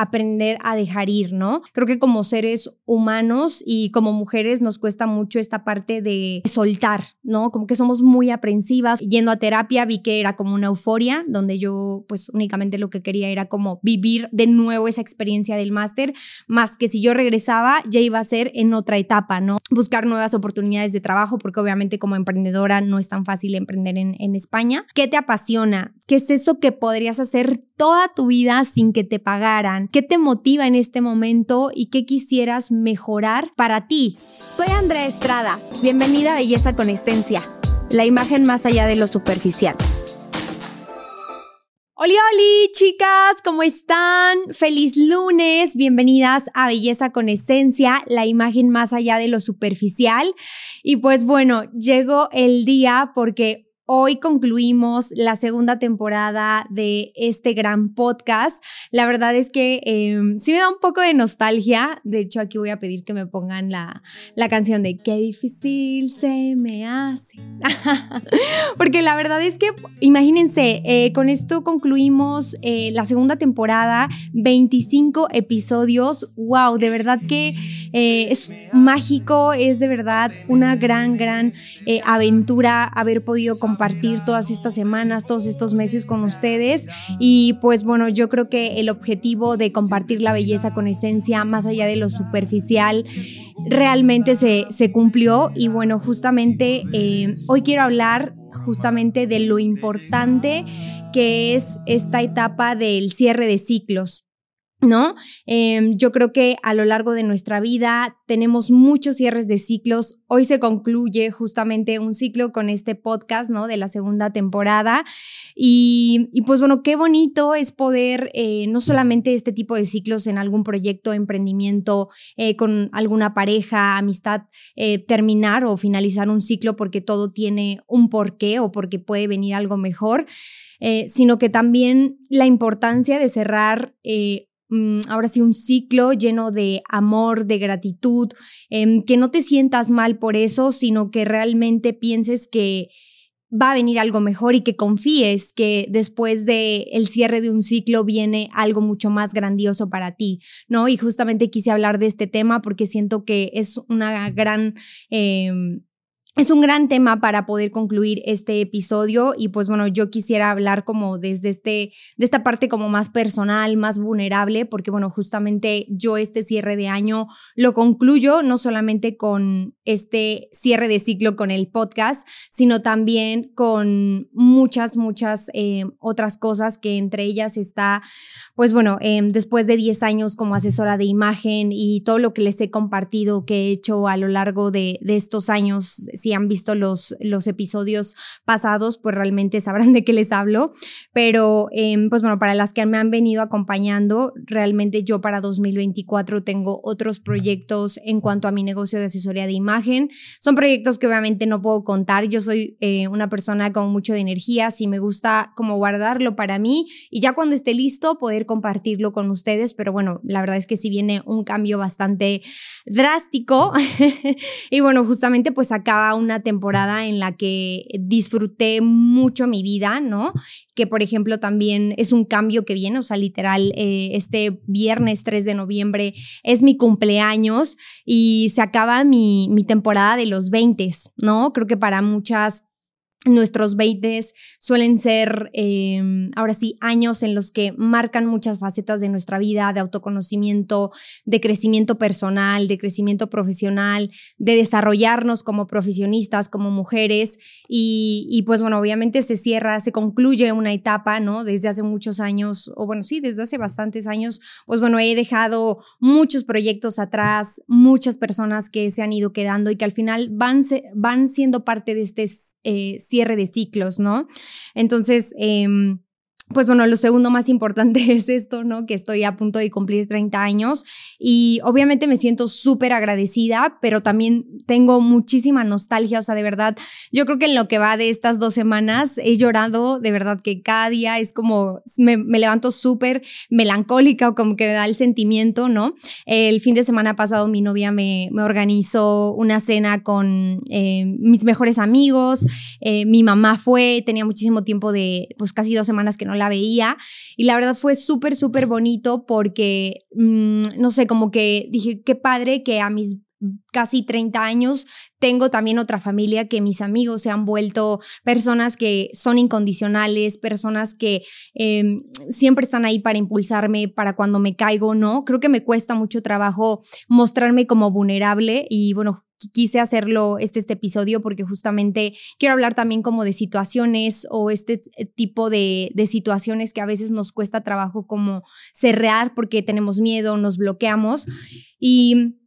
aprender a dejar ir, ¿no? Creo que como seres humanos y como mujeres nos cuesta mucho esta parte de soltar, ¿no? Como que somos muy aprensivas. Yendo a terapia vi que era como una euforia, donde yo pues únicamente lo que quería era como vivir de nuevo esa experiencia del máster, más que si yo regresaba ya iba a ser en otra etapa, ¿no? Buscar nuevas oportunidades de trabajo, porque obviamente como emprendedora no es tan fácil emprender en, España. ¿Qué te apasiona? ¿Qué es eso que podrías hacer toda tu vida sin que te pagaran? ¿Qué te motiva en este momento y qué quisieras mejorar para ti? Soy Andrea Estrada. Bienvenida a Belleza con Esencia, la imagen más allá de lo superficial. Hola, hola, chicas, ¿cómo están? Feliz lunes, bienvenidas a Belleza con Esencia, la imagen más allá de lo superficial. Y pues bueno, llegó el día porque Hoy concluimos la segunda temporada de este gran podcast. La verdad es que em, sí me da un poco de nostalgia. De hecho, aquí voy a pedir que me pongan la, la canción de Qué difícil se me hace. Porque la verdad es que, imagínense, eh, con esto concluimos eh, la segunda temporada, 25 episodios. ¡Wow! De verdad que eh, es mágico, es de verdad una gran, gran aventura haber podido compartir compartir todas estas semanas, todos estos meses con ustedes. Y pues bueno, yo creo que el objetivo de compartir la belleza con esencia, más allá de lo superficial, realmente se, se cumplió. Y bueno, justamente eh, hoy quiero hablar justamente de lo importante que es esta etapa del cierre de ciclos. ¿No? Em, yo creo que a lo largo de nuestra vida tenemos muchos cierres de ciclos. Hoy se concluye justamente un ciclo con este podcast, ¿no? De la segunda temporada. Y, pues bueno, qué bonito es poder eh, no solamente este tipo de ciclos en algún proyecto, emprendimiento, eh, con alguna pareja, amistad, eh, terminar o finalizar un ciclo porque todo tiene un porqué o porque puede venir algo mejor. sino que también la importancia de cerrar ahora sí, un ciclo lleno de amor, de gratitud, em, que no te sientas mal por eso, sino que realmente pienses que va a venir algo mejor y que confíes que después de el cierre de un ciclo viene algo mucho más grandioso para ti, ¿no? Y justamente quise hablar de este tema porque siento que es una gran em, es un gran tema para poder concluir este episodio y pues bueno, yo quisiera hablar como desde este, de esta parte como más personal, más vulnerable, porque bueno, justamente yo este cierre de año lo concluyo no solamente con este cierre de ciclo con el podcast, sino también con muchas, muchas eh, otras cosas que entre ellas está, pues bueno, em, después de 10 años como asesora de imagen y todo lo que les he compartido que he hecho a lo largo de, de estos años, han visto los, los episodios pasados, pues realmente sabrán de qué les hablo. Pero, em, pues bueno, para las que me han venido acompañando, realmente yo para 2024 tengo otros proyectos en cuanto a mi negocio de asesoría de imagen. Son proyectos que obviamente no puedo contar. Yo soy eh, una persona con mucho de energía, si me gusta como guardarlo para mí y ya cuando esté listo poder compartirlo con ustedes. Pero bueno, la verdad es que si viene un cambio bastante drástico y bueno, justamente pues acaba una temporada en la que disfruté mucho mi vida, ¿no? Que por ejemplo también es un cambio que viene, o sea, literal, eh, este viernes 3 de noviembre es mi cumpleaños y se acaba mi, mi temporada de los 20, ¿no? Creo que para muchas Nuestros 20 suelen ser, em, ahora sí, años en los que marcan muchas facetas de nuestra vida, de autoconocimiento, de crecimiento personal, de crecimiento profesional, de desarrollarnos como profesionistas, como mujeres. Y, pues bueno, obviamente se cierra, se concluye una etapa, ¿no? Desde hace muchos años, o bueno, sí, desde hace bastantes años, pues bueno, he dejado muchos proyectos atrás, muchas personas que se han ido quedando y que al final van, van siendo parte de este eh, cierre de ciclos, ¿no? Entonces, em, pues bueno, lo segundo más importante es esto, ¿no? Que estoy a punto de cumplir 30 años y obviamente me siento súper agradecida, pero también tengo muchísima nostalgia, o sea, de verdad, yo creo que en lo que va de estas dos semanas he llorado, de verdad que cada día es como, me, levanto súper melancólica o como que me da el sentimiento, ¿no? El fin de semana pasado mi novia me, organizó una cena con eh, mis mejores amigos, eh, mi mamá fue, tenía muchísimo tiempo de, pues casi dos semanas que no la veía. Y la verdad fue súper, súper bonito porque, mm, no sé, como que dije, qué padre que a mis casi 30 años, tengo también otra familia que mis amigos se han vuelto personas que son incondicionales, personas que em, siempre están ahí para impulsarme, para cuando me caigo, ¿no? Creo que me cuesta mucho trabajo mostrarme como vulnerable y bueno, quise hacerlo este, este episodio porque justamente quiero hablar también como de situaciones o este tipo de, de situaciones que a veces nos cuesta trabajo como cerrar porque tenemos miedo, nos bloqueamos. Y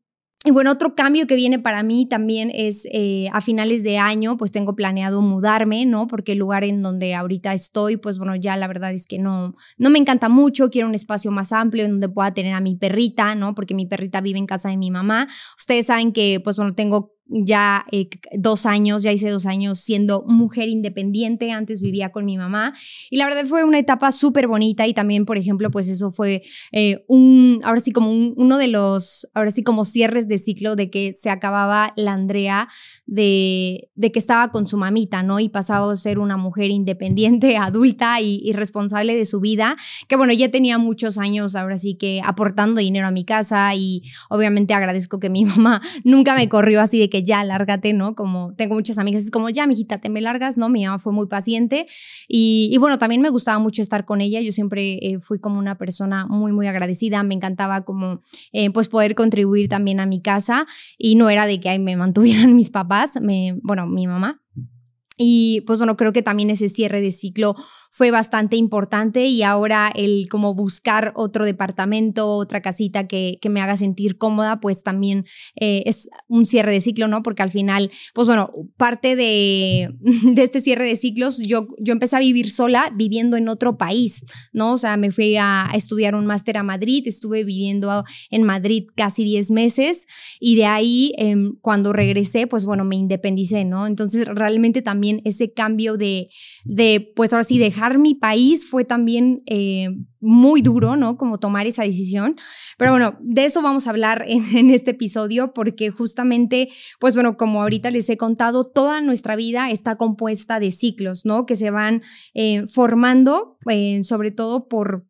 y bueno, otro cambio que viene para mí también es eh, a finales de año, pues tengo planeado mudarme, ¿no? Porque el lugar en donde ahorita estoy, pues bueno, ya la verdad es que no, no me encanta mucho, quiero un espacio más amplio donde pueda tener a mi perrita, ¿no? Porque mi perrita vive en casa de mi mamá. Ustedes saben que, pues bueno, tengo ya eh, dos años, ya hice dos años siendo mujer independiente, antes vivía con mi mamá y la verdad fue una etapa súper bonita y también, por ejemplo, pues eso fue eh, un, ahora sí como uno de los, ahora sí como cierres de ciclo de que se acababa la Andrea de, de que estaba con su mamita, ¿no? Y pasaba a ser una mujer independiente, adulta y, y responsable de su vida, que bueno, ya tenía muchos años ahora sí que aportando dinero a mi casa y obviamente agradezco que mi mamá nunca me corrió así de que ya lárgate, ¿no? Como tengo muchas amigas, es como ya, mijita, te me largas, ¿no? Mi mamá fue muy paciente y, bueno, también me gustaba mucho estar con ella. Yo siempre eh, fui como una persona muy, muy agradecida. Me encantaba como, eh, pues, poder contribuir también a mi casa y no era de que ahí me mantuvieran mis papás, me, bueno, mi mamá. Y pues bueno, creo que también ese cierre de ciclo fue bastante importante y ahora el como buscar otro departamento, otra casita que, que me haga sentir cómoda, pues también eh, es un cierre de ciclo, ¿no? Porque al final, pues bueno, parte de, de este cierre de ciclos, yo, yo empecé a vivir sola viviendo en otro país, ¿no? O sea, me fui a, estudiar un máster a Madrid, estuve viviendo en Madrid casi 10 meses y de ahí, em, cuando regresé, pues bueno, me independicé, ¿no? Entonces, realmente también ese cambio de, de pues ahora sí, dejar mi país fue también eh, muy duro, ¿no? Como tomar esa decisión. Pero bueno, de eso vamos a hablar en, este episodio porque justamente, pues bueno, como ahorita les he contado, toda nuestra vida está compuesta de ciclos, ¿no? Que se van eh, formando, eh, sobre todo por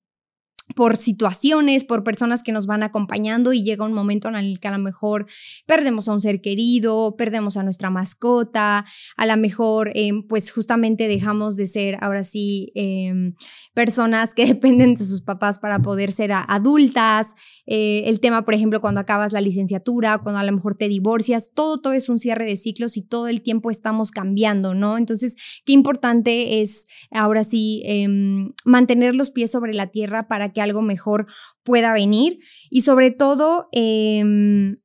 por situaciones, por personas que nos van acompañando y llega un momento en el que a lo mejor perdemos a un ser querido, perdemos a nuestra mascota, a lo mejor em, pues justamente dejamos de ser ahora sí em, personas que dependen de sus papás para poder ser adultas, eh, el tema por ejemplo cuando acabas la licenciatura, cuando a lo mejor te divorcias, todo, todo es un cierre de ciclos y todo el tiempo estamos cambiando, ¿no? Entonces, qué importante es ahora sí em, mantener los pies sobre la tierra para que algo mejor pueda venir. Y sobre todo em,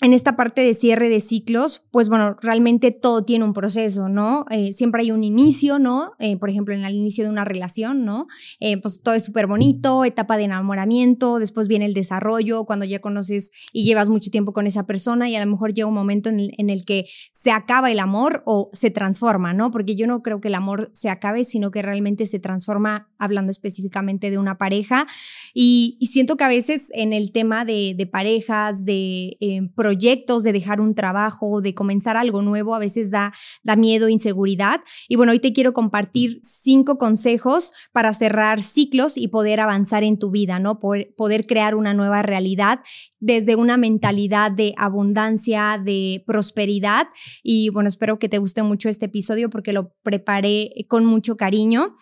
en esta parte de cierre de ciclos, pues bueno, realmente todo tiene un proceso, ¿no? Eh, siempre hay un inicio, ¿no? Eh, por ejemplo, en el inicio de una relación, ¿no? Eh, pues todo es súper bonito, etapa de enamoramiento, después viene el desarrollo, cuando ya conoces y llevas mucho tiempo con esa persona y a lo mejor llega un momento en el, que se acaba el amor o se transforma, ¿no? Porque yo no creo que el amor se acabe, sino que realmente se transforma, hablando específicamente de una pareja. Y, siento que a veces en el tema de, de parejas, de proyectos, de dejar un trabajo, de comenzar algo nuevo, a veces da, da miedo, inseguridad. Y bueno, hoy te quiero compartir cinco consejos para cerrar ciclos y poder avanzar en tu vida, ¿no? Poder, poder crear una nueva realidad desde una mentalidad de abundancia, de prosperidad. Y bueno, espero que te guste mucho este episodio porque lo preparé con mucho cariño.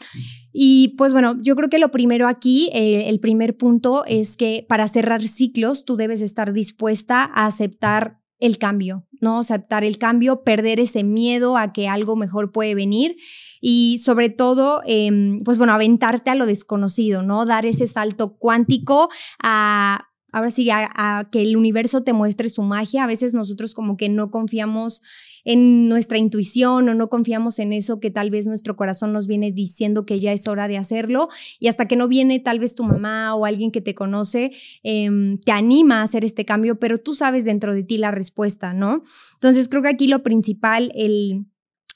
Y pues bueno, yo creo que lo primero aquí, eh, el primer punto es que para cerrar ciclos tú debes estar dispuesta a aceptar el cambio, ¿no? Aceptar el cambio, perder ese miedo a que algo mejor puede venir y sobre todo, em, pues bueno, aventarte a lo desconocido, ¿no? Dar ese salto cuántico a ahora sí, a, que el universo te muestre su magia. A veces nosotros como que no confiamos en nuestra intuición o no confiamos en eso que tal vez nuestro corazón nos viene diciendo que ya es hora de hacerlo y hasta que no viene tal vez tu mamá o alguien que te conoce, em, te anima a hacer este cambio, pero tú sabes dentro de ti la respuesta, ¿no? Entonces creo que aquí lo principal, el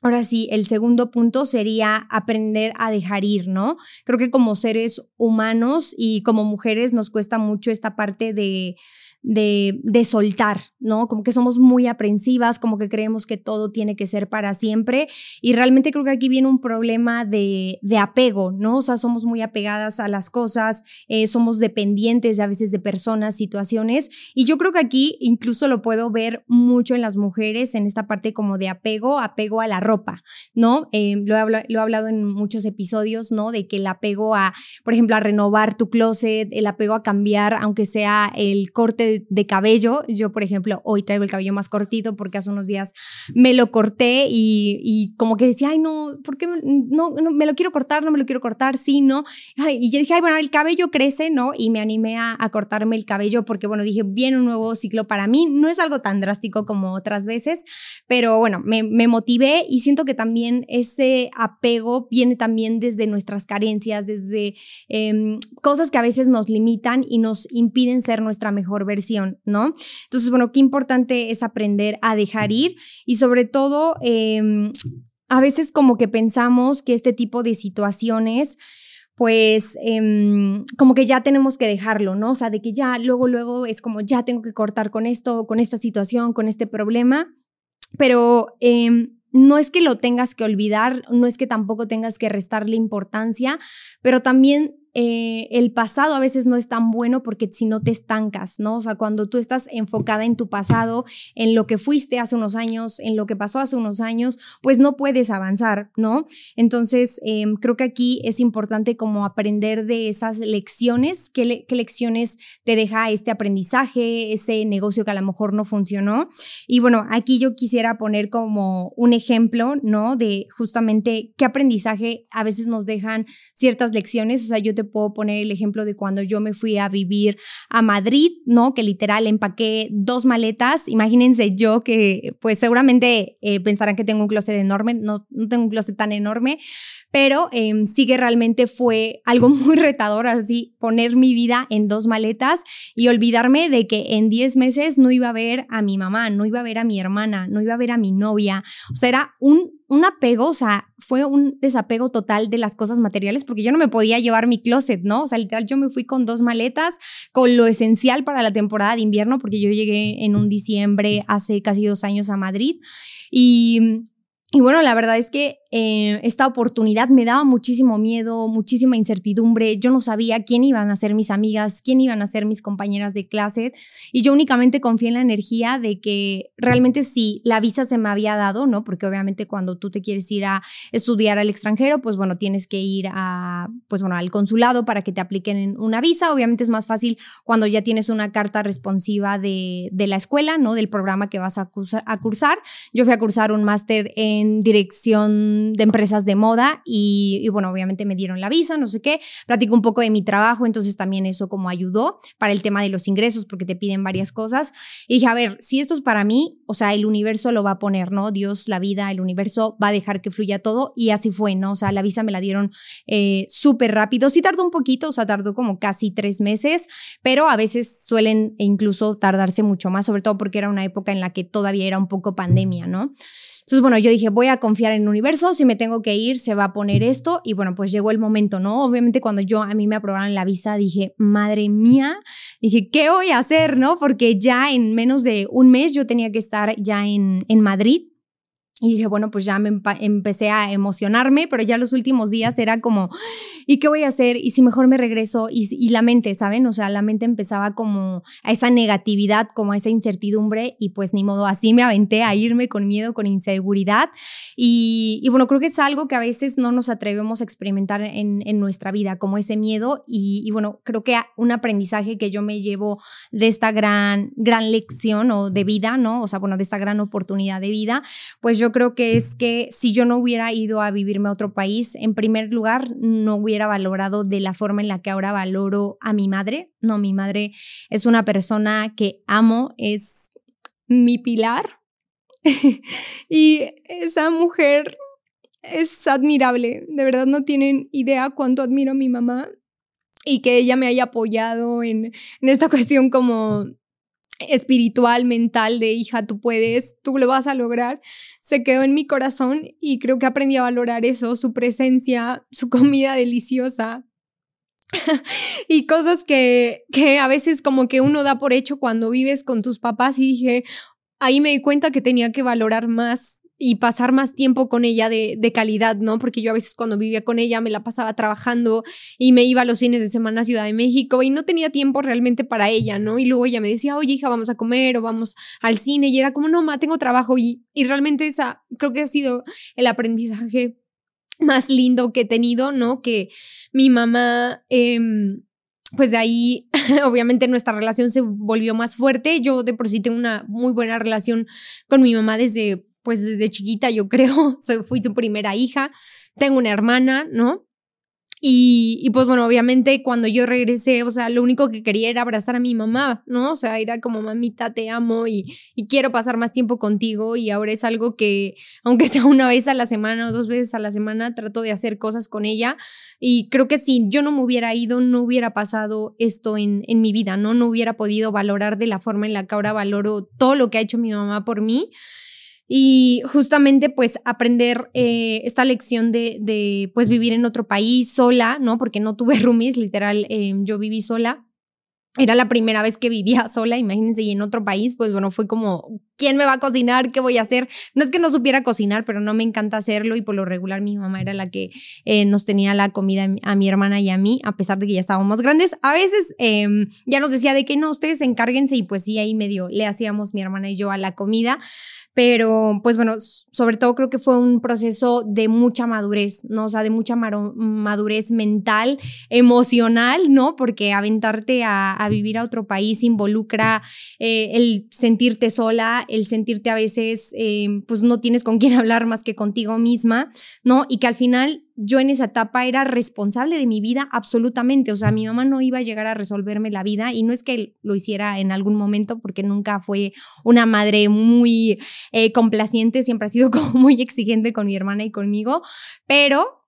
Ahora sí, el segundo punto sería aprender a dejar ir, ¿no? Creo que como seres humanos y como mujeres nos cuesta mucho esta parte de, de, de, soltar, ¿no? Como que somos muy aprensivas, como que creemos que todo tiene que ser para siempre. Y realmente creo que aquí viene un problema de, de apego, ¿no? O sea, somos muy apegadas a las cosas, eh, somos dependientes a veces de personas, situaciones. Y yo creo que aquí incluso lo puedo ver mucho en las mujeres, en esta parte como de apego, apego a la ropa, ¿no? Eh, lo, he lo he hablado en muchos episodios, ¿no? De que el apego a, por ejemplo, a renovar tu closet, el apego a cambiar, aunque sea el corte de, cabello. Yo, por ejemplo, hoy traigo el cabello más cortito porque hace unos días me lo corté y, como que decía, ay, no, ¿por qué no, no, me lo quiero cortar? No me lo quiero cortar, sí, no. y yo dije, ay, bueno, el cabello crece, ¿no? Y me animé a, cortarme el cabello porque, bueno, dije, viene un nuevo ciclo para mí. No es algo tan drástico como otras veces, pero bueno, me, me motivé y siento que también ese apego viene también desde nuestras carencias, desde em, cosas que a veces nos limitan y nos impiden ser nuestra mejor versión ¿no? Entonces, bueno, qué importante es aprender a dejar ir y sobre todo, em, a veces como que pensamos que este tipo de situaciones pues em, como que ya tenemos que dejarlo, ¿no? O sea, de que ya luego, luego es como ya tengo que cortar con esto, con esta situación, con este problema, pero em, no es que lo tengas que olvidar, no es que tampoco tengas que restarle importancia, pero también eh, el pasado a veces no es tan bueno porque si no te estancas, ¿no? O sea, cuando tú estás enfocada en tu pasado, en lo que fuiste hace unos años, en lo que pasó hace unos años, pues no puedes avanzar, ¿no? Entonces, em, creo que aquí es importante como aprender de esas lecciones, qué, qué lecciones te deja este aprendizaje, ese negocio que a lo mejor no funcionó. Y bueno, aquí yo quisiera poner como un ejemplo, ¿no? De justamente qué aprendizaje a veces nos dejan ciertas lecciones. O sea, yo te puedo poner el ejemplo de cuando yo me fui a vivir a Madrid, ¿no? Que literal empaqué dos maletas. Imagínense yo que, pues seguramente eh, pensarán que tengo un closet enorme, no, no tengo un closet tan enorme, pero eh, sí que realmente fue algo muy retador, así, poner mi vida en dos maletas y olvidarme de que en 10 meses no iba a ver a mi mamá, no iba a ver a mi hermana, no iba a ver a mi novia. O sea, era un, un apego, o sea, fue un desapego total de las cosas materiales porque yo no me podía llevar mi closet, ¿no? O sea, literal, yo me fui con dos maletas, con lo esencial para la temporada de invierno, porque yo llegué en un diciembre hace casi dos años a Madrid. Y y bueno, la verdad es que eh, esta oportunidad me daba muchísimo miedo, muchísima incertidumbre. Yo no sabía quién iban a ser mis amigas, quién iban a ser mis compañeras de clase. Y yo únicamente confié en la energía de que realmente si la visa se me había dado, ¿no? Porque obviamente cuando tú te quieres ir a estudiar al extranjero, pues bueno, tienes que ir a, pues bueno, al consulado para que te apliquen una visa. Obviamente es más fácil cuando ya tienes una carta responsiva de, de la escuela, ¿no? Del programa que vas a cursar. Yo fui a cursar un máster en dirección de empresas de moda y, bueno, obviamente me dieron la visa, no sé qué, platico un poco de mi trabajo, entonces también eso como ayudó para el tema de los ingresos porque te piden varias cosas. Y dije, a ver, si esto es para mí, o sea, el universo lo va a poner, ¿no? Dios, la vida, el universo va a dejar que fluya todo y así fue, ¿no? O sea, la visa me la dieron eh, súper rápido, sí tardó un poquito, o sea, tardó como casi tres meses, pero a veces suelen incluso tardarse mucho más, sobre todo porque era una época en la que todavía era un poco pandemia, ¿no? Entonces, bueno, yo dije, voy a confiar en el universo, si me tengo que ir, se va a poner esto y bueno, pues llegó el momento, ¿no? Obviamente cuando yo a mí me aprobaron la visa, dije, madre mía, dije, ¿qué voy a hacer, no? Porque ya en menos de un mes yo tenía que estar ya en, en Madrid y dije, bueno, pues ya me empecé a emocionarme, pero ya los últimos días era como, ¿y qué voy a hacer? ¿Y si mejor me regreso? Y, y, la mente, ¿saben? O sea, la mente empezaba como a esa negatividad, como a esa incertidumbre y pues ni modo, así me aventé a irme con miedo, con inseguridad. Y, y bueno, creo que es algo que a veces no nos atrevemos a experimentar en, en nuestra vida, como ese miedo. Y, y, bueno, creo que un aprendizaje que yo me llevo de esta gran, gran lección o de vida, ¿no? O sea, bueno, de esta gran oportunidad de vida, pues yo creo que es que si yo no hubiera ido a vivirme a otro país, en primer lugar, no hubiera valorado de la forma en la que ahora valoro a mi madre. No, mi madre es una persona que amo, es mi pilar. y esa mujer es admirable. De verdad no tienen idea cuánto admiro a mi mamá y que ella me haya apoyado en, en esta cuestión como espiritual, mental de hija, tú puedes, tú lo vas a lograr, se quedó en mi corazón y creo que aprendí a valorar eso, su presencia, su comida deliciosa. y cosas que, que a veces como que uno da por hecho cuando vives con tus papás y dije, ahí me di cuenta que tenía que valorar más y pasar más tiempo con ella de, de, calidad, ¿no? Porque yo a veces cuando vivía con ella me la pasaba trabajando y me iba a los fines de semana a Ciudad de México y no tenía tiempo realmente para ella, ¿no? Y luego ella me decía, oye hija, vamos a comer o vamos al cine y era como, no, ma, tengo trabajo y, y realmente esa creo que ha sido el aprendizaje más lindo que he tenido, ¿no? Que mi mamá... Eh, pues de ahí, obviamente, nuestra relación se volvió más fuerte. Yo de por sí tengo una muy buena relación con mi mamá desde pues desde chiquita yo creo, soy, fui su primera hija, tengo una hermana, ¿no? Y, y, pues bueno, obviamente cuando yo regresé, o sea, lo único que quería era abrazar a mi mamá, ¿no? O sea, era como, mamita, te amo y, y quiero pasar más tiempo contigo y ahora es algo que, aunque sea una vez a la semana o dos veces a la semana, trato de hacer cosas con ella y creo que si yo no me hubiera ido, no hubiera pasado esto en, en mi vida, ¿no? No hubiera podido valorar de la forma en la que ahora valoro todo lo que ha hecho mi mamá por mí. Y justamente pues aprender eh, esta lección de, de, pues vivir en otro país sola, ¿no? Porque no tuve roomies, literal, eh, yo viví sola. Era la primera vez que vivía sola, imagínense, y en otro país, pues bueno, fue como, ¿quién me va a cocinar? ¿Qué voy a hacer? No es que no supiera cocinar, pero no me encanta hacerlo y por lo regular mi mamá era la que eh, nos tenía la comida a mi hermana y a mí, a pesar de que ya estábamos grandes. A veces eh, ya nos decía de que no, ustedes encárguense y pues sí, ahí medio le hacíamos mi hermana y yo a la comida pero pues bueno, sobre todo creo que fue un proceso de mucha madurez, ¿no? O sea, de mucha madurez mental, emocional, ¿no? Porque aventarte a, vivir a otro país involucra eh, el sentirte sola, el sentirte a veces, eh, pues no tienes con quién hablar más que contigo misma, ¿no? Y que al final yo en esa etapa era responsable de mi vida absolutamente. O sea, mi mamá no iba a llegar a resolverme la vida y no es que lo hiciera en algún momento porque nunca fue una madre muy eh, complaciente, siempre ha sido como muy exigente con mi hermana y conmigo, pero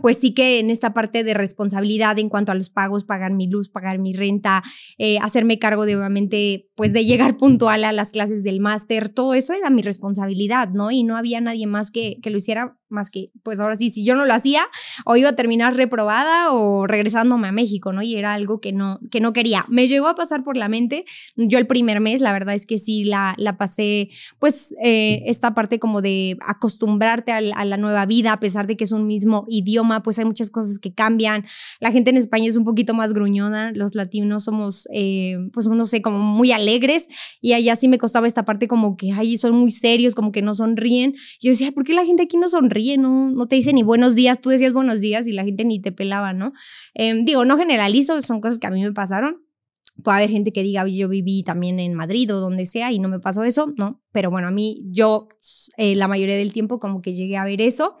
pues sí que en esta parte de responsabilidad en cuanto a los pagos, pagar mi luz, pagar mi renta, eh, hacerme cargo de obviamente, pues de llegar puntual a las clases del máster, todo eso era mi responsabilidad, ¿no? Y no había nadie más que, que lo hiciera más que, pues ahora sí, si yo no lo hacía, o iba a terminar reprobada o regresándome a México, ¿no? Y era algo que no, que no quería. Me llegó a pasar por la mente, yo el primer mes, la verdad es que sí la, la pasé, pues eh, esta parte como de acostumbrarte a, a la nueva vida, a pesar de que es un mismo idioma, pues hay muchas cosas que cambian. La gente en España es un poquito más gruñona, los latinos somos, eh, pues no sé, como muy alegres, y allá sí me costaba esta parte como que, ay, son muy serios, como que no sonríen. Yo decía, ¿por qué la gente aquí no sonríe? No, no te dice ni buenos días, tú decías buenos días y la gente ni te pelaba, ¿no? Em, digo, no generalizo, son cosas que a mí me pasaron. Puede haber gente que diga, yo viví también en Madrid o donde sea y no me pasó eso, ¿no? Pero bueno, a mí, yo eh, la mayoría del tiempo como que llegué a ver eso.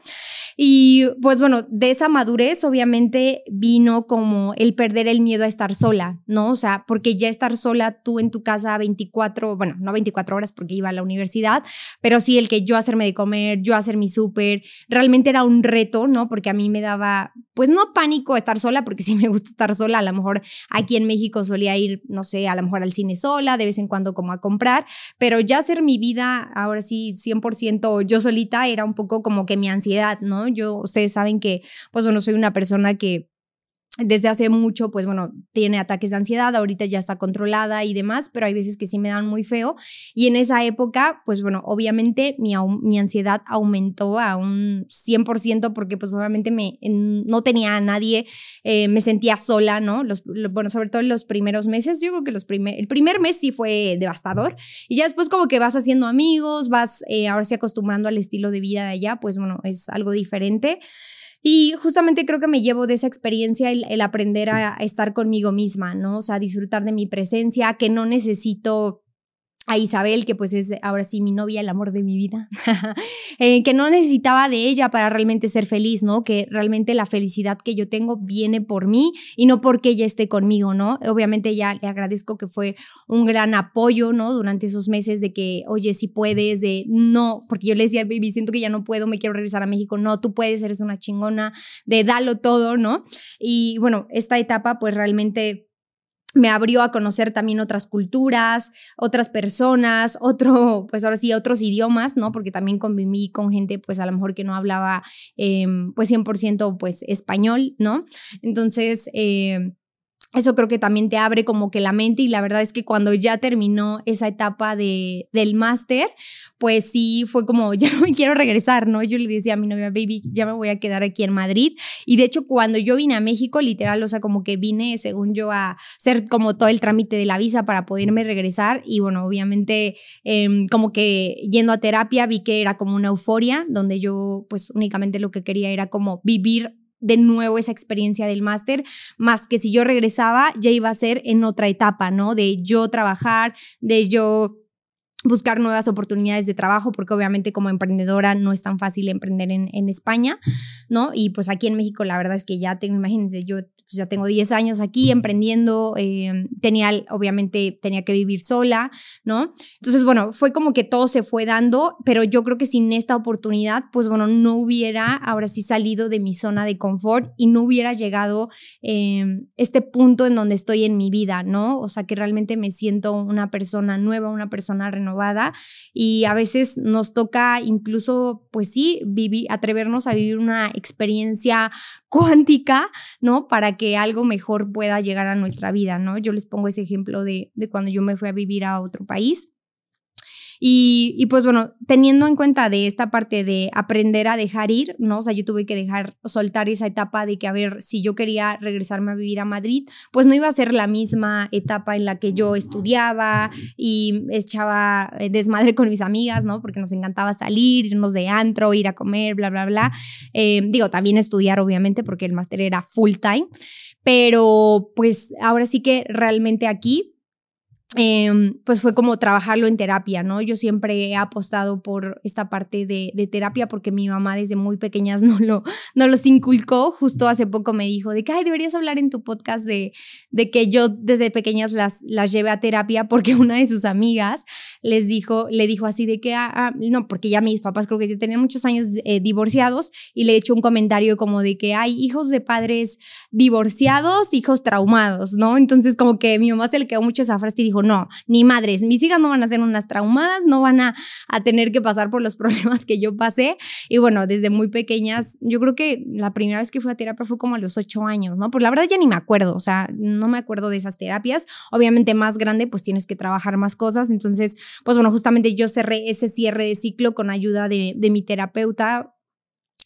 Y pues bueno, de esa madurez obviamente vino como el perder el miedo a estar sola, ¿no? O sea, porque ya estar sola tú en tu casa 24, bueno, no 24 horas porque iba a la universidad, pero sí el que yo hacerme de comer, yo hacer mi súper, realmente era un reto, ¿no? Porque a mí me daba, pues no pánico estar sola, porque sí me gusta estar sola, a lo mejor aquí en México solía ir, no sé, a lo mejor al cine sola, de vez en cuando como a comprar, pero ya hacer mi vida, ahora sí, 100% yo solita, era un poco como que mi ansiedad, ¿no? Yo, ustedes saben que, pues bueno, soy una persona que desde hace mucho, pues bueno, tiene ataques de ansiedad, ahorita ya está controlada y demás, pero hay veces que sí me dan muy feo. Y en esa época, pues bueno, obviamente mi, mi ansiedad aumentó a un 100% porque pues obviamente me, no tenía a nadie, eh, me sentía sola, ¿no? Los, bueno, sobre todo en los primeros meses, yo creo que los primer, el primer mes sí fue devastador y ya después como que vas haciendo amigos, vas eh, ahora sí acostumbrando al estilo de vida de allá, pues bueno, es algo diferente. Y justamente creo que me llevo de esa experiencia el, aprender a, estar conmigo misma, ¿no? O sea, disfrutar de mi presencia, que no necesito a Isabel, que pues es ahora sí mi novia, el amor de mi vida, eh, que no necesitaba de ella para realmente ser feliz, ¿no? Que realmente la felicidad que yo tengo viene por mí y no porque ella esté conmigo, ¿no? Obviamente ya le agradezco que fue un gran apoyo, ¿no? Durante esos meses de que, oye, si puedes, de no, porque yo le decía, baby, siento que ya no puedo, me quiero regresar a México, no, tú puedes, eres una chingona, de dalo todo, ¿no? Y bueno, esta etapa pues realmente me abrió a conocer también otras culturas, otras personas, otro, pues ahora sí, otros idiomas, ¿no? Porque también conviví con gente, pues a lo mejor que no hablaba, eh, pues 100% pues español, ¿no? Entonces, eh, eso creo que también te abre como que la mente y la verdad es que cuando ya terminó esa etapa de, del máster, pues sí fue como, ya no me quiero regresar, ¿no? Yo le decía a mi novia, baby, ya me voy a quedar aquí en Madrid. Y de hecho, cuando yo vine a México, literal, o sea, como que vine, según yo, a hacer como todo el trámite de la visa para poderme regresar. Y bueno, obviamente, em, como que yendo a terapia, vi que era como una euforia, donde yo pues únicamente lo que quería era como vivir de nuevo esa experiencia del máster, más que si yo regresaba, ya iba a ser en otra etapa, ¿no? De yo trabajar, de yo buscar nuevas oportunidades de trabajo, porque obviamente como emprendedora no es tan fácil emprender en, en, España, ¿no? Y pues aquí en México la verdad es que ya tengo, imagínense, yo pues ya tengo 10 años aquí emprendiendo, eh, tenía, obviamente tenía que vivir sola, ¿no? Entonces, bueno, fue como que todo se fue dando, pero yo creo que sin esta oportunidad, pues bueno, no hubiera ahora sí salido de mi zona de confort y no hubiera llegado eh, este punto en donde estoy en mi vida, ¿no? O sea, que realmente me siento una persona nueva, una persona renovada y a veces nos toca incluso, pues sí, vivir, atrevernos a vivir una experiencia cuántica, ¿no? Para que algo mejor pueda llegar a nuestra vida, ¿no? Yo les pongo ese ejemplo de, de cuando yo me fui a vivir a otro país. Y, pues bueno, teniendo en cuenta de esta parte de aprender a dejar ir, ¿no? O sea, yo tuve que dejar, soltar esa etapa de que, a ver, si yo quería regresarme a vivir a Madrid, pues no iba a ser la misma etapa en la que yo estudiaba y echaba eh, desmadre con mis amigas, ¿no? Porque nos encantaba salir, irnos de antro, ir a comer, bla, bla, bla. Eh, digo, también estudiar, obviamente, porque el máster era full time, pero pues ahora sí que realmente aquí Em, pues fue como trabajarlo en terapia, ¿no? Yo siempre he apostado por esta parte de, terapia porque mi mamá desde muy pequeñas no, lo, no los inculcó. Justo hace poco me dijo de que, ay, deberías hablar en tu podcast de, de que yo desde pequeñas las, las llevé a terapia porque una de sus amigas les dijo, le dijo así de que, ah, ah no, porque ya mis papás creo que tenían muchos años eh, divorciados y le echó un comentario como de que hay hijos de padres divorciados, hijos traumados, ¿no? Entonces como que mi mamá se le quedó mucho esa y dijo, no, ni madres, mis hijas no van a ser unas traumadas, no van a, a tener que pasar por los problemas que yo pasé. Y bueno, desde muy pequeñas, yo creo que la primera vez que fui a terapia fue como a los ocho años, ¿no? Pues la verdad ya ni me acuerdo, o sea, no me acuerdo de esas terapias. Obviamente más grande, pues tienes que trabajar más cosas. Entonces, pues bueno, justamente yo cerré ese cierre de ciclo con ayuda de, de mi terapeuta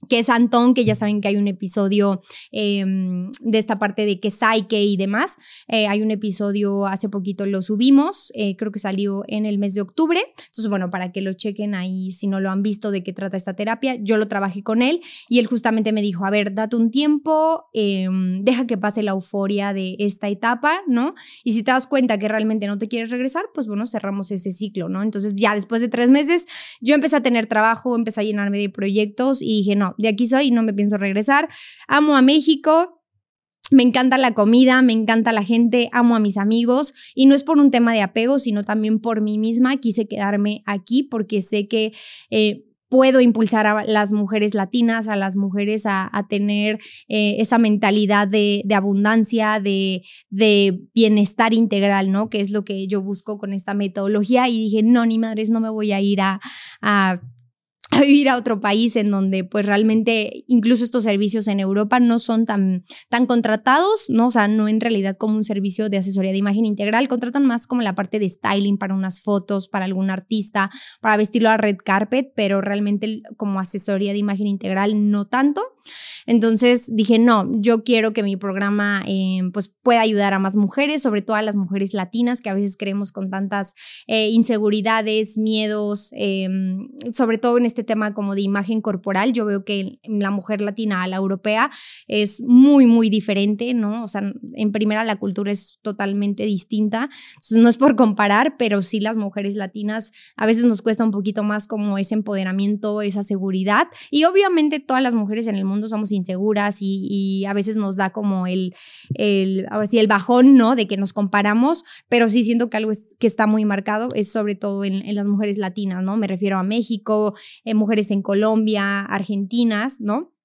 que es Antón, que ya saben que hay un episodio em, de esta parte de que Psyche y demás. Eh, hay un episodio, hace poquito lo subimos, eh, creo que salió en el mes de octubre. Entonces, bueno, para que lo chequen ahí, si no lo han visto de qué trata esta terapia, yo lo trabajé con él y él justamente me dijo, a ver, date un tiempo, em, deja que pase la euforia de esta etapa, ¿no? Y si te das cuenta que realmente no te quieres regresar, pues bueno, cerramos ese ciclo, ¿no? Entonces, ya después de tres meses, yo empecé a tener trabajo, empecé a llenarme de proyectos y dije, no, de aquí soy y no me pienso regresar. Amo a México, me encanta la comida, me encanta la gente, amo a mis amigos y no es por un tema de apego, sino también por mí misma. Quise quedarme aquí porque sé que... Eh, puedo impulsar a las mujeres latinas, a las mujeres a, tener eh, esa mentalidad de, abundancia, de, bienestar integral, ¿no? Que es lo que yo busco con esta metodología. Y dije, no, ni madres, no me voy a ir a vivir a otro país en donde pues realmente incluso estos servicios en Europa no son tan, tan contratados, ¿no? O sea, no en realidad como un servicio de asesoría de imagen integral, contratan más como la parte de styling para unas fotos, para algún artista, para vestirlo a red carpet, pero realmente como asesoría de imagen integral no tanto. Entonces dije, no, yo quiero que mi programa eh, pues pueda ayudar a más mujeres, sobre todo a las mujeres latinas que a veces creemos con tantas eh, inseguridades, miedos, em, sobre todo en este tema como de imagen corporal. Yo veo que la mujer latina a la europea es muy, muy diferente, ¿no? O sea, en primera la cultura es totalmente distinta. Entonces no es por comparar, pero sí las mujeres latinas a veces nos cuesta un poquito más como ese empoderamiento, esa seguridad. Y obviamente todas las mujeres en el mundo somos inseguras y, a veces nos da como el, el, ver si el bajón, ¿no? De que nos comparamos, pero sí siento que algo que está muy marcado es sobre todo en, las mujeres latinas, ¿no? Me refiero a México, en mujeres en Colombia, argentinas, ¿no?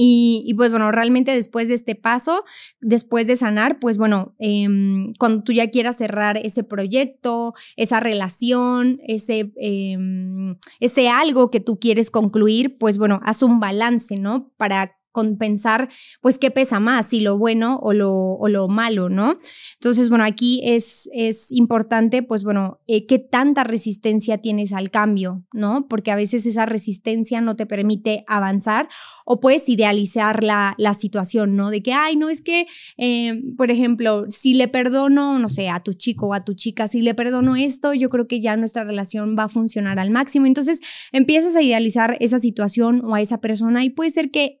Y, pues bueno, realmente después de este paso, después de sanar, pues bueno, em, cuando tú ya quieras cerrar ese proyecto, esa relación, ese, em, ese algo que tú quieres concluir, pues bueno, haz un balance, ¿no? Para compensar, pues, qué pesa más, si lo bueno o lo, o lo malo, ¿no? Entonces, bueno, aquí es, es importante, pues, bueno, eh, qué tanta resistencia tienes al cambio, ¿no? Porque a veces esa resistencia no te permite avanzar o puedes idealizar la, la situación, ¿no? De que, ay, no, es que, eh, por ejemplo, si le perdono, no sé, a tu chico o a tu chica, si le perdono esto, yo creo que ya nuestra relación va a funcionar al máximo. Entonces, empiezas a idealizar esa situación o a esa persona y puede ser que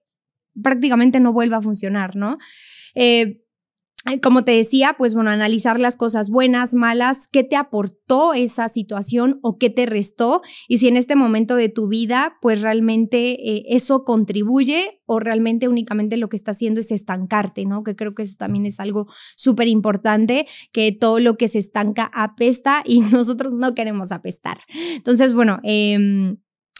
prácticamente no vuelva a funcionar, ¿no? Eh, como te decía, pues bueno, analizar las cosas buenas, malas, qué te aportó esa situación o qué te restó y si en este momento de tu vida pues realmente eh, eso contribuye o realmente únicamente lo que está haciendo es estancarte, ¿no? Que creo que eso también es algo súper importante, que todo lo que se estanca apesta y nosotros no queremos apestar. Entonces, bueno, eh,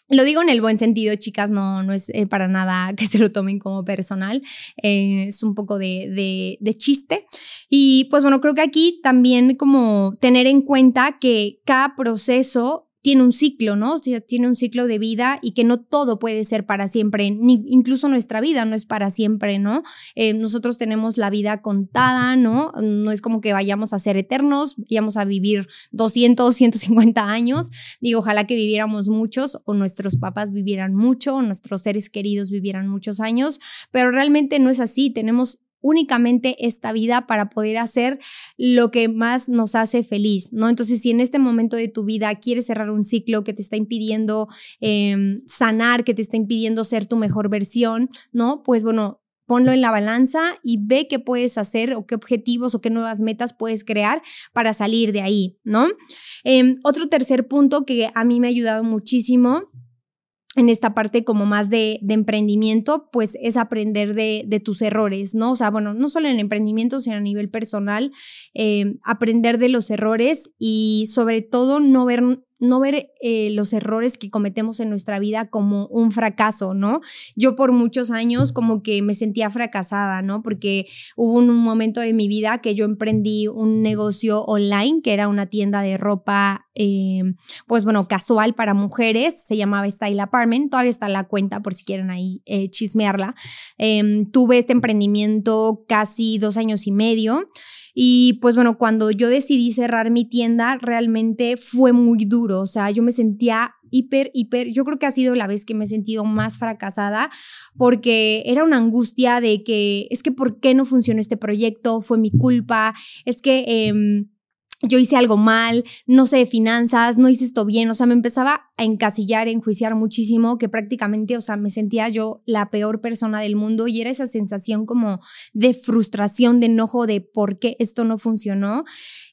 lo digo en el buen sentido, chicas, no, no es eh, para nada que se lo tomen como personal, eh, es un poco de, de, de, chiste. Y pues bueno, creo que aquí también como tener en cuenta que cada proceso tiene un ciclo, ¿no? O sea, tiene un ciclo de vida y que no todo puede ser para siempre, incluso nuestra vida no es para siempre, ¿no? Eh, nosotros tenemos la vida contada, ¿no? No es como que vayamos a ser eternos, vayamos a vivir 200, 150 años. Digo, ojalá que viviéramos muchos o nuestros papás vivieran mucho o nuestros seres queridos vivieran muchos años, pero realmente no es así. Tenemos únicamente esta vida para poder hacer lo que más nos hace feliz, ¿no? Entonces, si en este momento de tu vida quieres cerrar un ciclo que te está impidiendo em, sanar, que te está impidiendo ser tu mejor versión, ¿no? Pues bueno, ponlo en la balanza y ve qué puedes hacer o qué objetivos o qué nuevas metas puedes crear para salir de ahí, ¿no? Em, otro tercer punto que a mí me ha ayudado muchísimo en esta parte como más de, emprendimiento, pues es aprender de, tus errores, ¿no? O sea, bueno, no solo en emprendimiento, sino a nivel personal, eh, aprender de los errores y sobre todo no ver no ver eh, los errores que cometemos en nuestra vida como un fracaso, ¿no? Yo por muchos años como que me sentía fracasada, ¿no? Porque hubo un momento de mi vida que yo emprendí un negocio online, que era una tienda de ropa, eh, pues bueno, casual para mujeres, se llamaba Style Apartment, todavía está la cuenta por si quieren ahí eh, chismearla. Em, tuve este emprendimiento casi dos años y medio. Y pues bueno, cuando yo decidí cerrar mi tienda, realmente fue muy duro. O sea, yo me sentía hiper, hiper, yo creo que ha sido la vez que me he sentido más fracasada porque era una angustia de que es que ¿por qué no funcionó este proyecto? Fue mi culpa, es que... Eh, yo hice algo mal, no sé de finanzas, no hice esto bien, o sea, me empezaba a encasillar, a enjuiciar muchísimo, que prácticamente, o sea, me sentía yo la peor persona del mundo y era esa sensación como de frustración, de enojo, de por qué esto no funcionó.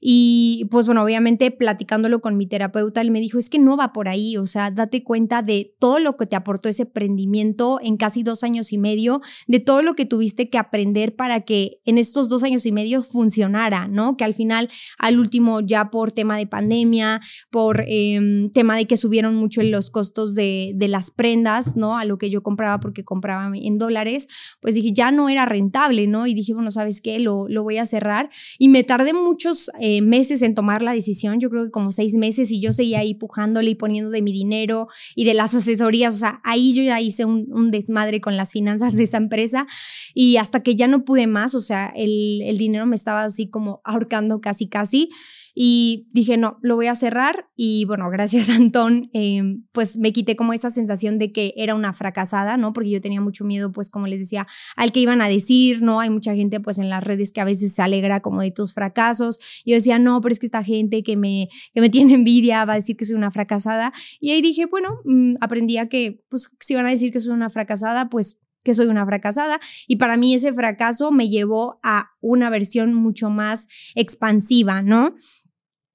Y pues bueno, obviamente platicándolo con mi terapeuta, él me dijo, es que no va por ahí, o sea, date cuenta de todo lo que te aportó ese emprendimiento en casi dos años y medio, de todo lo que tuviste que aprender para que en estos dos años y medio funcionara, ¿no? Que al final, al último ya por tema de pandemia, por em, tema de que subieron mucho los costos de, de, las prendas, ¿no? A lo que yo compraba porque compraba en dólares, pues dije, ya no era rentable, ¿no? Y dije, bueno, ¿sabes qué? Lo, lo voy a cerrar. Y me tardé muchos meses en tomar la decisión, yo creo que como seis meses, y yo seguía ahí pujándole y poniendo de mi dinero y de las asesorías, o sea, ahí yo ya hice un, un desmadre con las finanzas de esa empresa y hasta que ya no pude más, o sea, el, el dinero me estaba así como ahorcando casi, casi. Y dije, no, lo voy a cerrar. Y bueno, gracias a Antón, em, pues me quité como esa sensación de que era una fracasada, ¿no? Porque yo tenía mucho miedo, pues como les decía, al que iban a decir, ¿no? Hay mucha gente pues en las redes que a veces se alegra como de tus fracasos. Yo decía, no, pero es que esta gente que me, que me tiene envidia va a decir que soy una fracasada. Y ahí dije, bueno, mm, aprendí a que, pues si van a decir que soy una fracasada, pues que soy una fracasada y para mí ese fracaso me llevó a una versión mucho más expansiva, ¿no?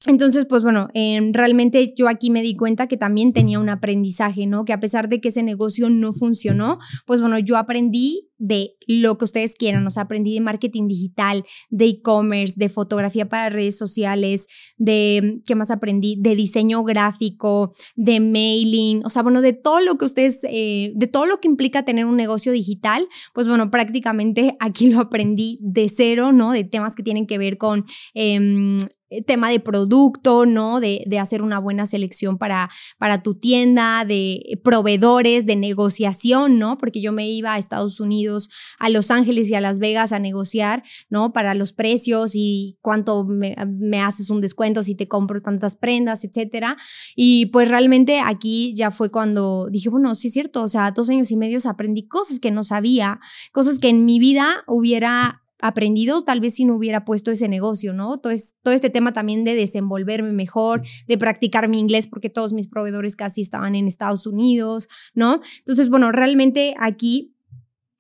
Entonces, pues bueno, em, realmente yo aquí me di cuenta que también tenía un aprendizaje, ¿no? Que a pesar de que ese negocio no funcionó, pues bueno, yo aprendí de lo que ustedes quieran, o sea, aprendí de marketing digital, de e-commerce, de fotografía para redes sociales, de, ¿qué más aprendí? De diseño gráfico, de mailing, o sea, bueno, de todo lo que ustedes, eh, de todo lo que implica tener un negocio digital, pues bueno, prácticamente aquí lo aprendí de cero, ¿no? De temas que tienen que ver con... Eh, eh, tema de producto, ¿no? De, de, hacer una buena selección para, para tu tienda, de proveedores, de negociación, ¿no? Porque yo me iba a Estados Unidos, a Los Ángeles y a Las Vegas a negociar, ¿no? Para los precios y cuánto me, me haces un descuento si te compro tantas prendas, etcétera. Y pues realmente aquí ya fue cuando dije, bueno, sí es cierto, o sea, dos años y medio aprendí cosas que no sabía, cosas que en mi vida hubiera aprendido tal vez si no hubiera puesto ese negocio, ¿no? Todo, todo este tema también de desenvolverme mejor, de practicar mi inglés, porque todos mis proveedores casi estaban en Estados Unidos, ¿no? Entonces, bueno, realmente aquí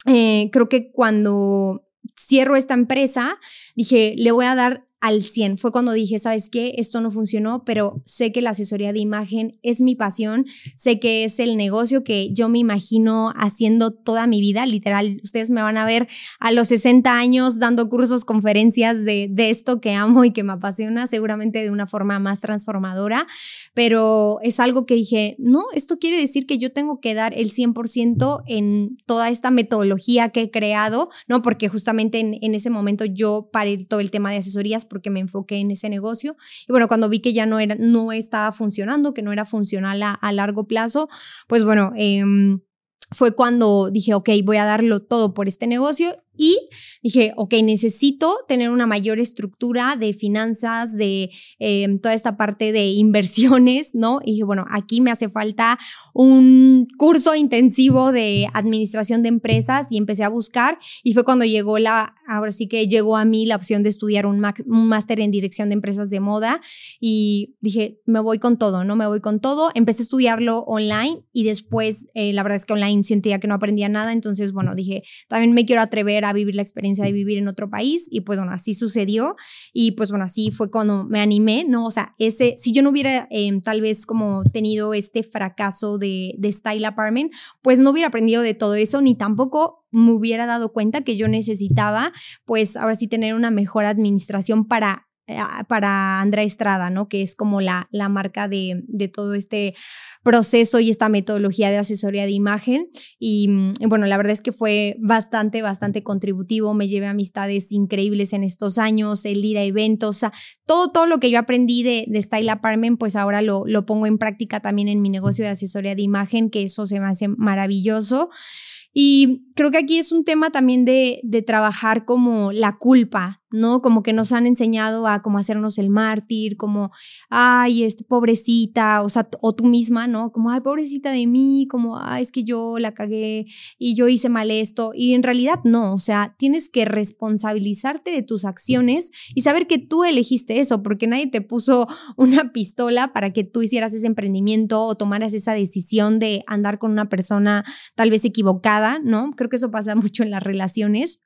eh, creo que cuando cierro esta empresa, dije, le voy a dar al 100. Fue cuando dije, ¿sabes qué? Esto no funcionó, pero sé que la asesoría de imagen es mi pasión, sé que es el negocio que yo me imagino haciendo toda mi vida, literal. Ustedes me van a ver a los 60 años dando cursos, conferencias de, de esto que amo y que me apasiona, seguramente de una forma más transformadora, pero es algo que dije, no, esto quiere decir que yo tengo que dar el 100% en toda esta metodología que he creado, ¿no? Porque justamente en, en ese momento yo paré todo el tema de asesorías porque me enfoqué en ese negocio. Y bueno, cuando vi que ya no, era, no estaba funcionando, que no era funcional a, a largo plazo, pues bueno, eh, fue cuando dije, ok, voy a darlo todo por este negocio y dije, ok, necesito tener una mayor estructura de finanzas, de eh, toda esta parte de inversiones, ¿no? Y dije, bueno, aquí me hace falta un curso intensivo de administración de empresas y empecé a buscar y fue cuando llegó la, ahora sí que llegó a mí la opción de estudiar un, máster en dirección de empresas de moda y dije, me voy con todo, ¿no? Me voy con todo. Empecé a estudiarlo online y después, eh, la verdad es que online sentía que no aprendía nada, entonces, bueno, dije, también me quiero atrever a vivir la experiencia de vivir en otro país y pues bueno, así sucedió y pues bueno, así fue cuando me animé, ¿no? O sea, ese, si yo no hubiera em, tal vez como tenido este fracaso de, de Style Apartment, pues no hubiera aprendido de todo eso ni tampoco me hubiera dado cuenta que yo necesitaba pues ahora sí tener una mejor administración para eh, para Andrea Estrada, ¿no? Que es como la, la marca de, de todo este proceso y esta metodología de asesoría de imagen. Y, mm, bueno, la verdad es que fue bastante, bastante contributivo. Me llevé amistades increíbles en estos años, el ir a eventos, todo, todo lo que yo aprendí de, de Style Apartment, pues ahora lo, lo pongo en práctica también en mi negocio de asesoría de imagen, que eso se me hace maravilloso. Y creo que aquí es un tema también de, de trabajar como la culpa, ¿no? Como que nos han enseñado a cómo hacernos el mártir, como, ay, este, pobrecita, o sea, o tú misma, ¿no? Como, ay, pobrecita de mí, como, ay, es que yo la cagué y yo hice mal esto. Y en realidad no, o sea, tienes que responsabilizarte de tus acciones y saber que tú elegiste eso, porque nadie te puso una pistola para que tú hicieras ese emprendimiento o tomaras esa decisión de andar con una persona tal vez equivocada, ¿no? Creo que eso pasa mucho en las relaciones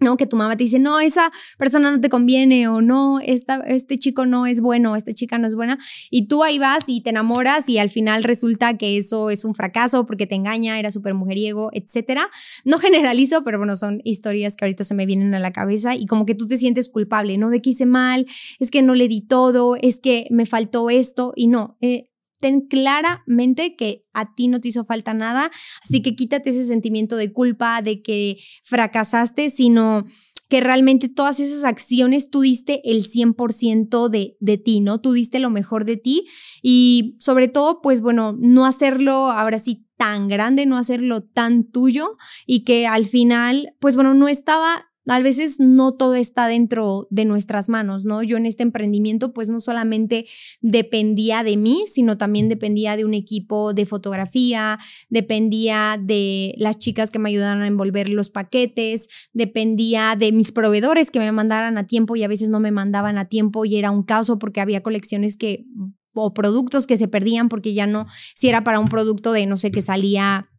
¿no? Que tu mamá te dice, no, esa persona no te conviene o no, esta, este chico no es bueno, esta chica no es buena. Y tú ahí vas y te enamoras y al final resulta que eso es un fracaso porque te engaña, era súper mujeriego, etcétera. No generalizo, pero bueno, son historias que ahorita se me vienen a la cabeza y como que tú te sientes culpable, ¿no? De que hice mal, es que no le di todo, es que me faltó esto y no. Eh, ten claramente que a ti no te hizo falta nada, así que quítate ese sentimiento de culpa, de que fracasaste, sino que realmente todas esas acciones tú diste el 100% de, de ti, ¿no? Tú diste lo mejor de ti y sobre todo, pues bueno, no hacerlo ahora sí tan grande, no hacerlo tan tuyo y que al final, pues bueno, no estaba a veces no todo está dentro de nuestras manos, ¿no? Yo en este emprendimiento pues no solamente dependía de mí, sino también dependía de un equipo de fotografía, dependía de las chicas que me ayudaran a envolver los paquetes, dependía de mis proveedores que me mandaran a tiempo y a veces no me mandaban a tiempo y era un caos porque había colecciones que o productos que se perdían porque ya no, si era para un producto de no sé que salía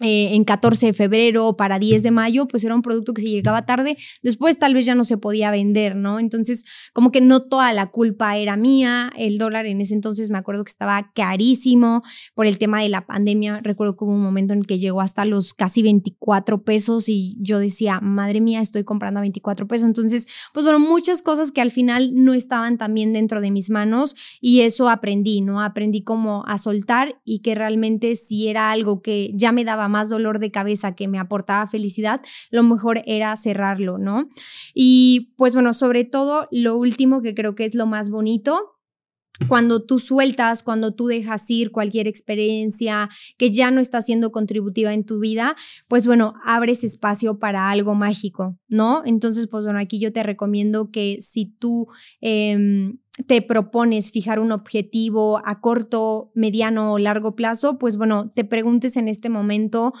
eh, en 14 de febrero para 10 de mayo, pues era un producto que si llegaba tarde, después tal vez ya no se podía vender, ¿no? Entonces, como que no toda la culpa era mía, el dólar en ese entonces me acuerdo que estaba carísimo por el tema de la pandemia, recuerdo que hubo un momento en que llegó hasta los casi 24 pesos y yo decía, madre mía, estoy comprando a 24 pesos, entonces, pues bueno, muchas cosas que al final no estaban también dentro de mis manos y eso aprendí, ¿no? Aprendí como a soltar y que realmente si era algo que ya me daba más dolor de cabeza que me aportaba felicidad, lo mejor era cerrarlo, ¿no? Y pues bueno, sobre todo lo último que creo que es lo más bonito cuando tú sueltas, cuando tú dejas ir cualquier experiencia que ya no está siendo contributiva en tu vida, pues bueno, abres espacio para algo mágico, ¿no? Entonces, pues bueno, aquí yo te recomiendo que si tú... Em, te propones fijar un objetivo a corto, mediano o largo plazo, pues bueno, te preguntes en este momento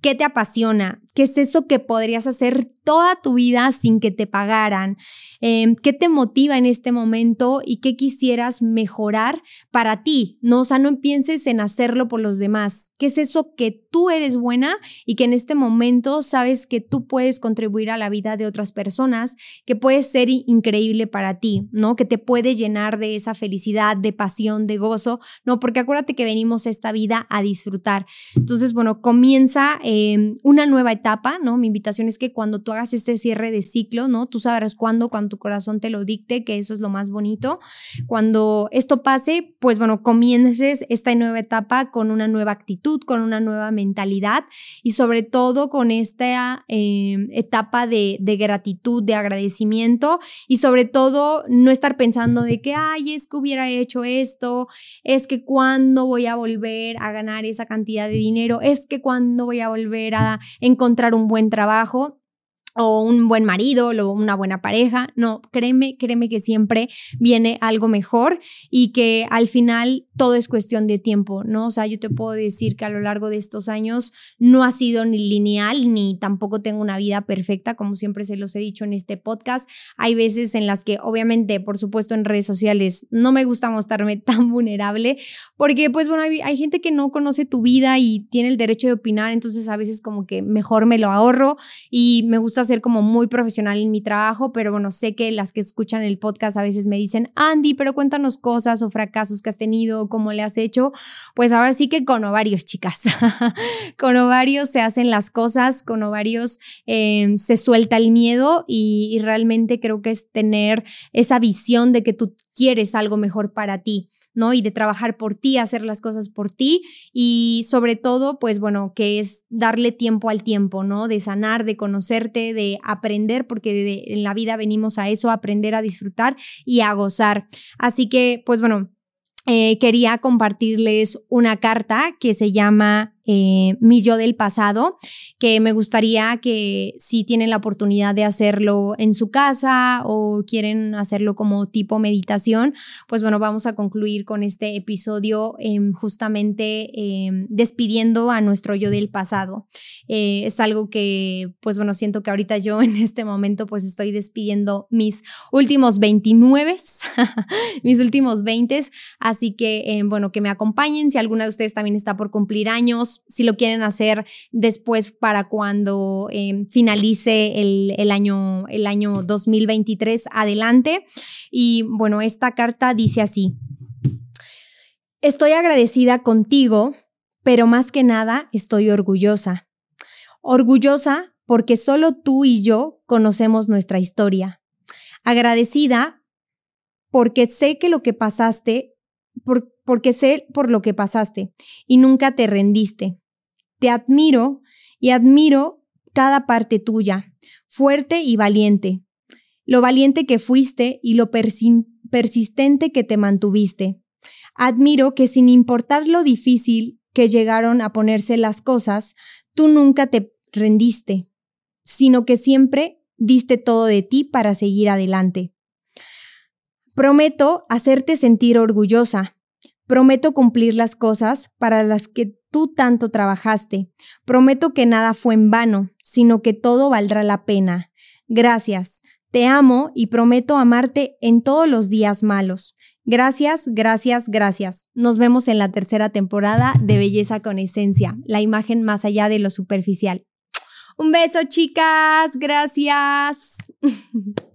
qué te apasiona, qué es eso que podrías hacer toda tu vida sin que te pagaran, em, qué te motiva en este momento y qué quisieras mejorar para ti, ¿no? O sea, no pienses en hacerlo por los demás, qué es eso que tú eres buena y que en este momento sabes que tú puedes contribuir a la vida de otras personas, que puede ser increíble para ti, ¿no? Que te puede llenar de esa felicidad, de pasión, de gozo, ¿no? Porque acuérdate que venimos esta vida a disfrutar. Entonces, bueno, comienza em, una nueva etapa, ¿no? Mi invitación es que cuando tú hagas este cierre de ciclo, ¿no? Tú sabrás cuándo, cuando tu corazón te lo dicte, que eso es lo más bonito. Cuando esto pase, pues bueno, comiences esta nueva etapa con una nueva actitud, con una nueva mentalidad y sobre todo con esta em, etapa de, gratitud, de agradecimiento y sobre todo no estar pensando de que, ay, es que hubiera hecho esto, es que cuando voy a volver a ganar esa cantidad de dinero, es que cuando voy a volver a encontrar un buen trabajo o un buen marido o una buena pareja. No, créeme, créeme que siempre viene algo mejor y que al final todo es cuestión de tiempo, ¿no? O sea, yo te puedo decir que a lo largo de estos años no ha sido ni lineal ni tampoco tengo una vida perfecta, como siempre se los he dicho en este podcast. Hay veces en las que obviamente, por supuesto, en redes sociales no me gusta mostrarme tan vulnerable porque pues bueno, hay, hay gente que no conoce tu vida y tiene el derecho de opinar, entonces a veces como que mejor me lo ahorro y me gusta ser como muy profesional en mi trabajo, pero bueno, sé que las que escuchan el podcast a veces me dicen, Andy, pero cuéntanos cosas o fracasos que has tenido, cómo le has hecho. Pues ahora sí que con ovarios, chicas. con ovarios se hacen las cosas, con ovarios em, se suelta el miedo y realmente creo que es tener esa visión de que tú quieres algo mejor para ti, ¿no? Y de trabajar por ti, hacer las cosas por ti y sobre todo, pues bueno, que es darle tiempo al tiempo, ¿no? De sanar, de conocerte, de aprender, porque en la vida venimos a eso, aprender a disfrutar y a gozar. Así que, pues bueno, eh, quería compartirles una carta que se llama eh, mi yo del pasado, que me gustaría que si tienen la oportunidad de hacerlo en su casa o quieren hacerlo como tipo meditación, pues bueno, vamos a concluir con este episodio em, justamente em, despidiendo a nuestro yo del pasado. Eh, es algo que, pues bueno, siento que ahorita yo en este momento pues estoy despidiendo mis últimos 29, mis últimos 20, así que em, bueno, que me acompañen si alguna de ustedes también está por cumplir años si lo quieren hacer después para cuando em, finalice el, año, el año 2023 adelante. Y bueno, esta carta dice así, estoy agradecida contigo, pero más que nada estoy orgullosa. Orgullosa porque solo tú y yo conocemos nuestra historia. Agradecida porque sé que lo que pasaste porque sé por lo que pasaste y nunca te rendiste. Te admiro y admiro cada parte tuya, fuerte y valiente, lo valiente que fuiste y lo persistente que te mantuviste. Admiro que sin importar lo difícil que llegaron a ponerse las cosas, tú nunca te rendiste, sino que siempre diste todo de ti para seguir adelante. Prometo hacerte sentir orgullosa. Prometo cumplir las cosas para las que tú tanto trabajaste. Prometo que nada fue en vano, sino que todo valdrá la pena. Gracias. Te amo y prometo amarte en todos los días malos Gracias, gracias, gracias. Nos vemos en la tercera temporada de Belleza con Esencia, la imagen más allá de lo superficial. Un beso, chicas. Gracias.